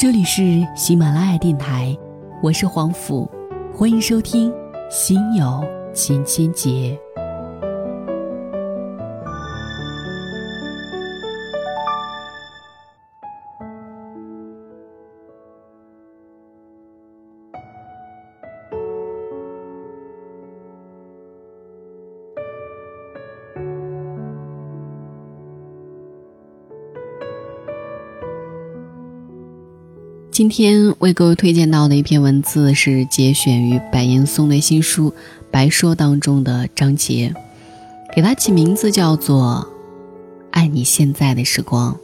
这里是喜马拉雅电台，我是黄甫，欢迎收听《心有千千结》。今天为各位推荐到的一篇文字是节选于白岩松的新书《白说》当中的章节，给它起名字叫做“爱你现在的时光”。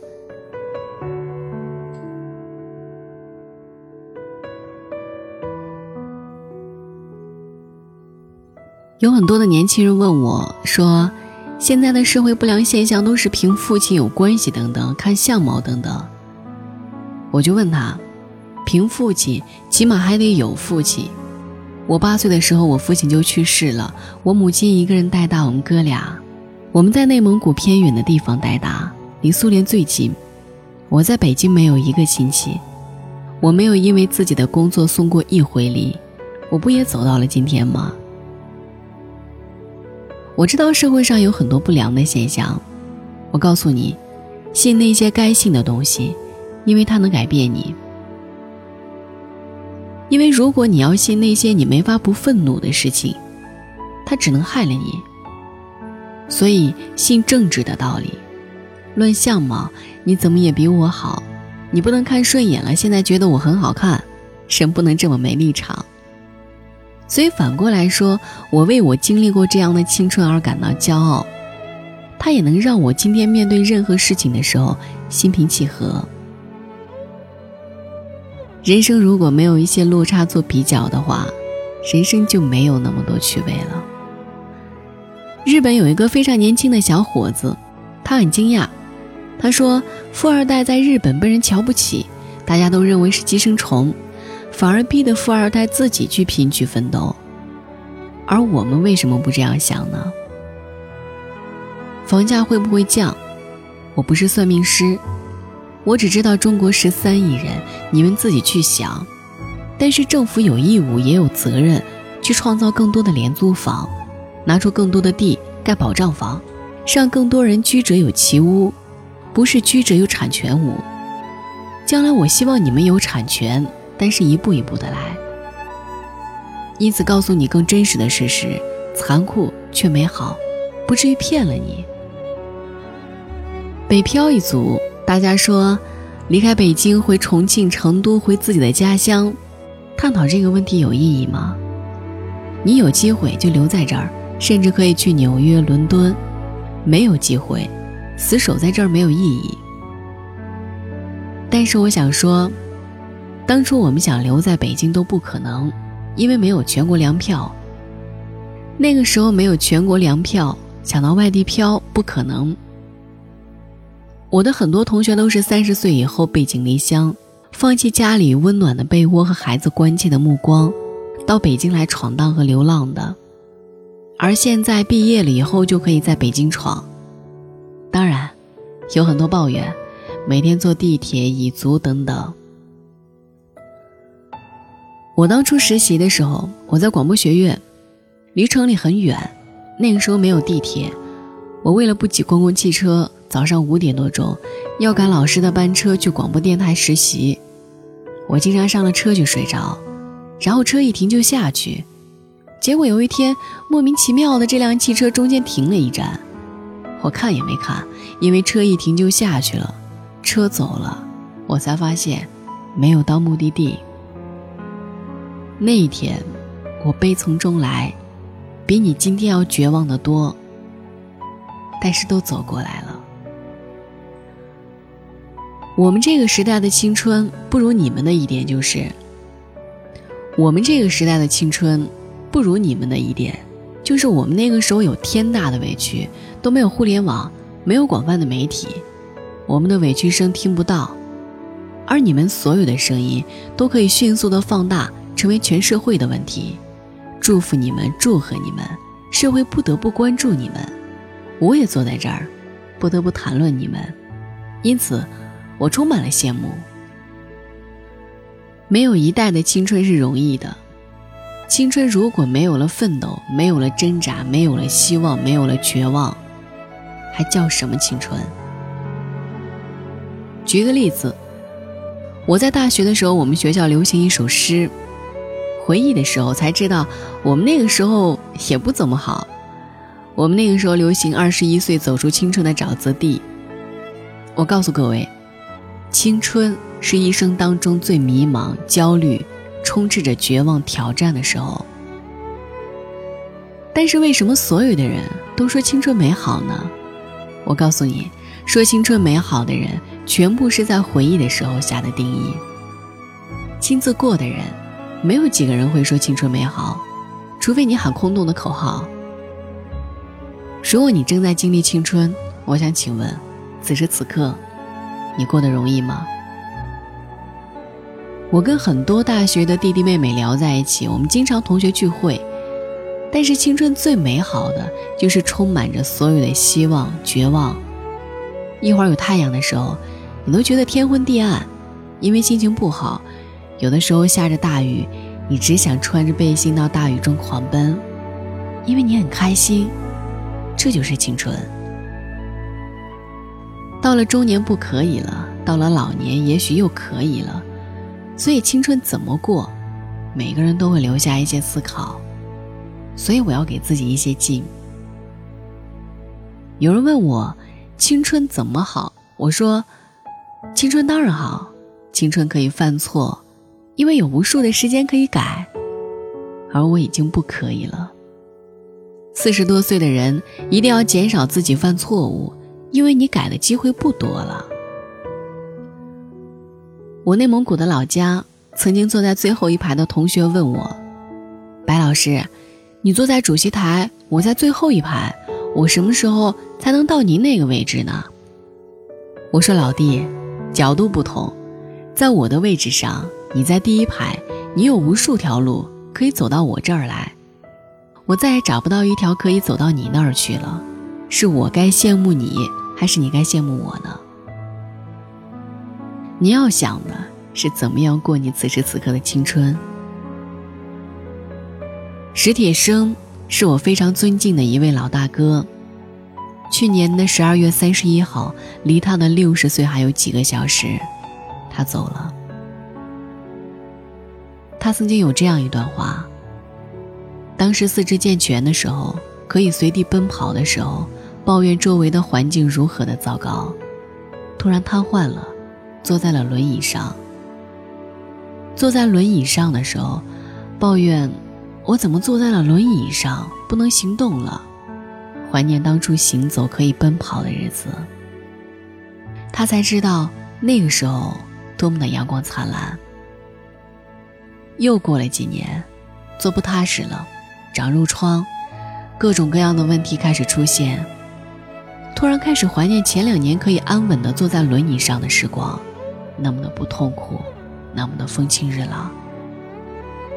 有很多的年轻人问我说：“现在的社会不良现象都是凭父亲有关系等等，看相貌等等。”我就问他。凭父亲，起码还得有父亲。我八岁的时候，我父亲就去世了，我母亲一个人带大我们哥俩。我们在内蒙古偏远的地方带大，离苏联最近。我在北京没有一个亲戚，我没有因为自己的工作送过一回礼，我不也走到了今天吗？我知道社会上有很多不良的现象，我告诉你，信那些该信的东西，因为它能改变你。因为如果你要信那些你没法不愤怒的事情，它只能害了你。所以信正直的道理。论相貌，你怎么也比我好，你不能看顺眼了，现在觉得我很好看，神不能这么没立场。所以反过来说，我为我经历过这样的青春而感到骄傲，它也能让我今天面对任何事情的时候心平气和。人生如果没有一些落差做比较的话，人生就没有那么多趣味了。日本有一个非常年轻的小伙子，他很惊讶，他说：“富二代在日本被人瞧不起，大家都认为是寄生虫，反而逼得富二代自己去拼去奋斗。而我们为什么不这样想呢？房价会不会降？我不是算命师。”我只知道中国十三亿人，你们自己去想。但是政府有义务也有责任，去创造更多的廉租房，拿出更多的地盖保障房，让更多人居者有其屋，不是居者有产权屋。将来我希望你们有产权，但是一步一步的来。因此告诉你更真实的事实，残酷却美好，不至于骗了你。北漂一族。大家说，离开北京回重庆、成都，回自己的家乡，探讨这个问题有意义吗？你有机会就留在这儿，甚至可以去纽约、伦敦；没有机会，死守在这儿没有意义。但是我想说，当初我们想留在北京都不可能，因为没有全国粮票。那个时候没有全国粮票，想到外地漂不可能。我的很多同学都是三十岁以后背井离乡，放弃家里温暖的被窝和孩子关切的目光，到北京来闯荡和流浪的。而现在毕业了以后就可以在北京闯。当然，有很多抱怨，每天坐地铁、蚁足等等。我当初实习的时候，我在广播学院，离城里很远，那个时候没有地铁，我为了不挤公共汽车。早上五点多钟，要赶老师的班车去广播电台实习。我经常上了车就睡着，然后车一停就下去。结果有一天莫名其妙的，这辆汽车中间停了一站，我看也没看，因为车一停就下去了。车走了，我才发现没有到目的地。那一天，我悲从中来，比你今天要绝望的多。但是都走过来了。我们这个时代的青春不如你们的一点就是，我们这个时代的青春不如你们的一点，就是我们那个时候有天大的委屈，都没有互联网，没有广泛的媒体，我们的委屈声听不到，而你们所有的声音都可以迅速的放大，成为全社会的问题。祝福你们，祝贺你们，社会不得不关注你们，我也坐在这儿，不得不谈论你们，因此。我充满了羡慕。没有一代的青春是容易的。青春如果没有了奋斗，没有了挣扎，没有了希望，没有了绝望，还叫什么青春？举个例子，我在大学的时候，我们学校流行一首诗，回忆的时候才知道，我们那个时候也不怎么好。我们那个时候流行“二十一岁走出青春的沼泽地”。我告诉各位，青春是一生当中最迷茫、焦虑。充斥着绝望挑战的时候，但是为什么所有的人都说青春美好呢？我告诉你说，青春美好的人全部是在回忆的时候下的定义。亲自过的人，没有几个人会说青春美好，除非你喊空洞的口号。如果你正在经历青春，我想请问，此时此刻，你过得容易吗？我跟很多大学的弟弟妹妹聊在一起，我们经常同学聚会。但是青春最美好的就是充满着所有的希望、绝望。一会儿有太阳的时候，你都觉得天昏地暗，因为心情不好；有的时候下着大雨，你只想穿着背心到大雨中狂奔，因为你很开心。这就是青春。到了中年不可以了，到了老年也许又可以了。所以青春怎么过，每个人都会留下一些思考。所以我要给自己一些劲。有人问我，青春怎么好？我说，青春当然好，青春可以犯错，因为有无数的时间可以改。而我已经不可以了。四十多岁的人一定要减少自己犯错误，因为你改的机会不多了。我内蒙古的老家，曾经坐在最后一排的同学问我：“白老师，你坐在主席台，我在最后一排，我什么时候才能到您那个位置呢？”我说：“老弟，角度不同，在我的位置上，你在第一排，你有无数条路可以走到我这儿来，我再也找不到一条可以走到你那儿去了。是我该羡慕你，还是你该羡慕我呢？”你要想的是怎么样过你此时此刻的青春。史铁生是我非常尊敬的一位老大哥，去年的十二月三十一号，离他的六十岁还有几个小时，他走了。他曾经有这样一段话：当时四肢健全的时候，可以随地奔跑的时候，抱怨周围的环境如何的糟糕，突然瘫痪了。坐在了轮椅上。坐在轮椅上的时候，抱怨：“我怎么坐在了轮椅上，不能行动了？”怀念当初行走可以奔跑的日子。他才知道那个时候多么的阳光灿烂。又过了几年，坐不踏实了，长褥疮，各种各样的问题开始出现。突然开始怀念前两年可以安稳的坐在轮椅上的时光。那么的不痛苦，那么的风清日朗。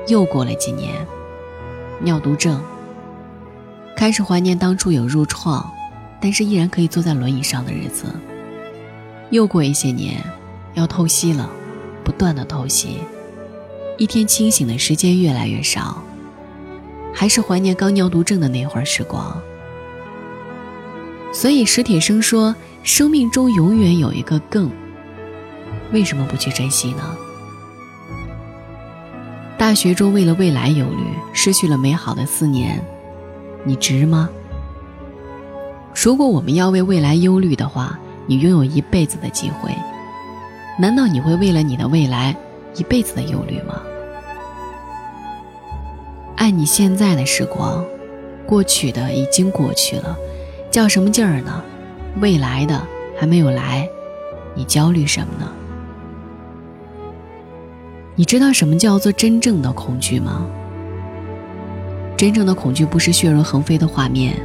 又过了几年，尿毒症。开始怀念当初有褥疮，但是依然可以坐在轮椅上的日子。又过一些年，要透析了，不断的透析，一天清醒的时间越来越少，还是怀念刚尿毒症的那会儿时光。所以史铁生说，生命中永远有一个更。为什么不去珍惜呢？大学中为了未来忧虑，失去了美好的四年，你值吗？如果我们要为未来忧虑的话，你拥有一辈子的机会，难道你会为了你的未来一辈子的忧虑吗？爱你现在的时光，过去的已经过去了，较什么劲儿呢？未来的还没有来，你焦虑什么呢？你知道什么叫做真正的恐惧吗？真正的恐惧不是血肉横飞的画面，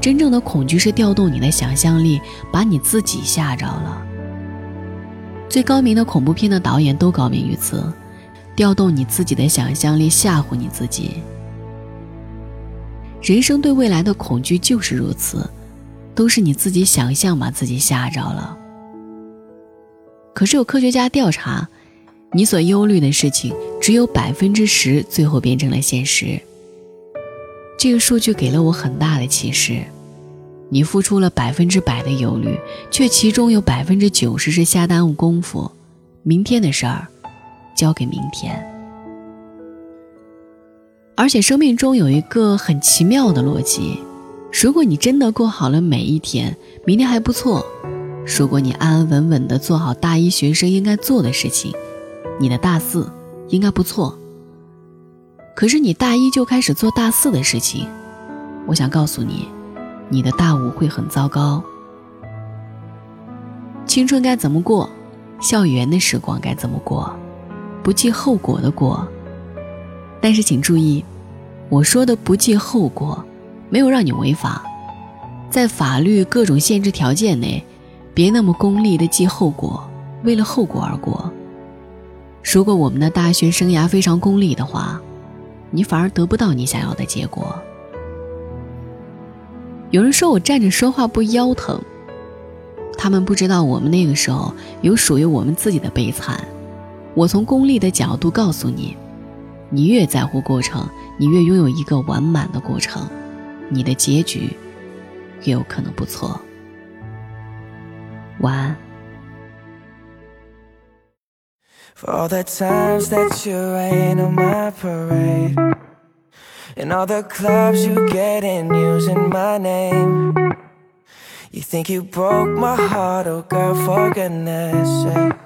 真正的恐惧是调动你的想象力，把你自己吓着了。最高明的恐怖片的导演都高明于此，调动你自己的想象力，吓唬你自己。人生对未来的恐惧就是如此，都是你自己想象把自己吓着了。可是有科学家调查。你所忧虑的事情只有百分之十最后变成了现实。这个数据给了我很大的启示：你付出了百分之百的忧虑，却其中有百分之九十是瞎耽误功夫。明天的事儿，交给明天。而且生命中有一个很奇妙的逻辑：如果你真的过好了每一天，明天还不错；如果你安安稳稳的做好大一学生应该做的事情，你的大四应该不错。可是你大一就开始做大四的事情，我想告诉你，你的大五会很糟糕。青春该怎么过？校园的时光该怎么过？不计后果的过。但是请注意，我说的不计后果，没有让你违法，在法律各种限制条件内，别那么功利的计后果，为了后果而过。如果我们的大学生涯非常功利的话，你反而得不到你想要的结果。有人说我站着说话不腰疼，他们不知道我们那个时候有属于我们自己的悲惨。我从功利的角度告诉你，你越在乎过程，你越拥有一个完满的过程，你的结局越有可能不错。晚安。For all the times that you rain on my parade And all the clubs you get in using my name You think you broke my heart, oh girl, for goodness sake